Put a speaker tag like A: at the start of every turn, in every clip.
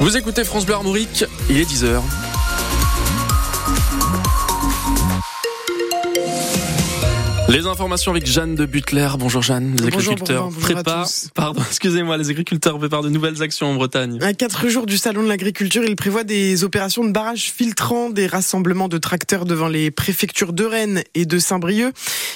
A: Vous écoutez France Bleu Armorique, il est 10h. Les informations avec Jeanne de Butler. Bonjour Jeanne. Les agriculteurs préparent, pardon, excusez-moi, les agriculteurs préparent de nouvelles actions en Bretagne.
B: À quatre jours du salon de l'agriculture, ils prévoient des opérations de barrage filtrant, des rassemblements de tracteurs devant les préfectures de Rennes et de Saint-Brieuc.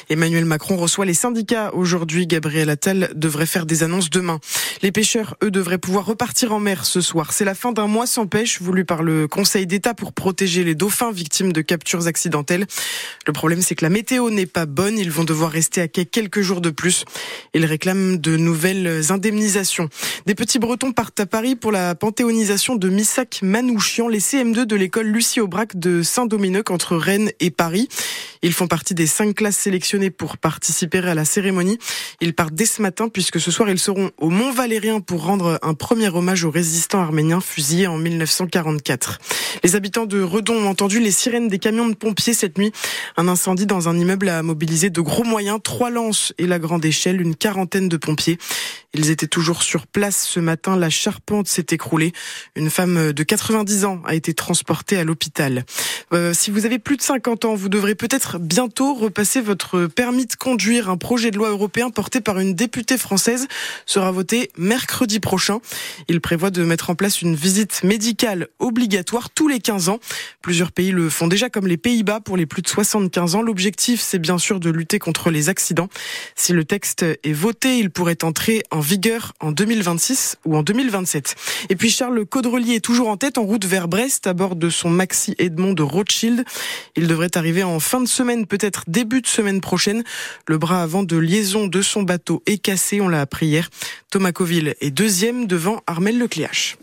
B: Emmanuel Macron reçoit les syndicats aujourd'hui. Gabriel Attal devrait faire des annonces demain. Les pêcheurs, eux, devraient pouvoir repartir en mer ce soir. C'est la fin d'un mois sans pêche voulu par le Conseil d'État pour protéger les dauphins victimes de captures accidentelles. Le problème, c'est que la météo n'est pas bonne. Ils vont devoir rester à quai quelques jours de plus. Ils réclament de nouvelles indemnisations. Des petits Bretons partent à Paris pour la panthéonisation de Missak Manouchian, les CM2 de l'école Lucie Aubrac de Saint-Dominique entre Rennes et Paris. Ils font partie des cinq classes sélectionnées pour participer à la cérémonie. Ils partent dès ce matin puisque ce soir ils seront au Mont Valérien pour rendre un premier hommage aux résistants arméniens fusillés en 1944. Les habitants de Redon ont entendu les sirènes des camions de pompiers cette nuit. Un incendie dans un immeuble a mobilisé de gros moyens, trois lances et la grande échelle, une quarantaine de pompiers. Ils étaient toujours sur place ce matin. La charpente s'est écroulée. Une femme de 90 ans a été transportée à l'hôpital. Euh, si vous avez plus de 50 ans, vous devrez peut-être bientôt repasser votre permis de conduire. Un projet de loi européen porté par une députée française sera voté mercredi prochain. Il prévoit de mettre en place une visite médicale obligatoire tous les 15 ans. Plusieurs pays le font déjà comme les Pays-Bas pour les plus de 75 ans. L'objectif, c'est bien sûr de lutter contre les accidents. Si le texte est voté, il pourrait entrer en vigueur en 2026 ou en 2027. Et puis Charles Caudrelier est toujours en tête en route vers Brest à bord de son Maxi Edmond de Il devrait arriver en fin de semaine, peut-être début de semaine prochaine. Le bras avant de liaison de son bateau est cassé, on l'a appris hier. Thomas Coville est deuxième devant Armel Lecléache.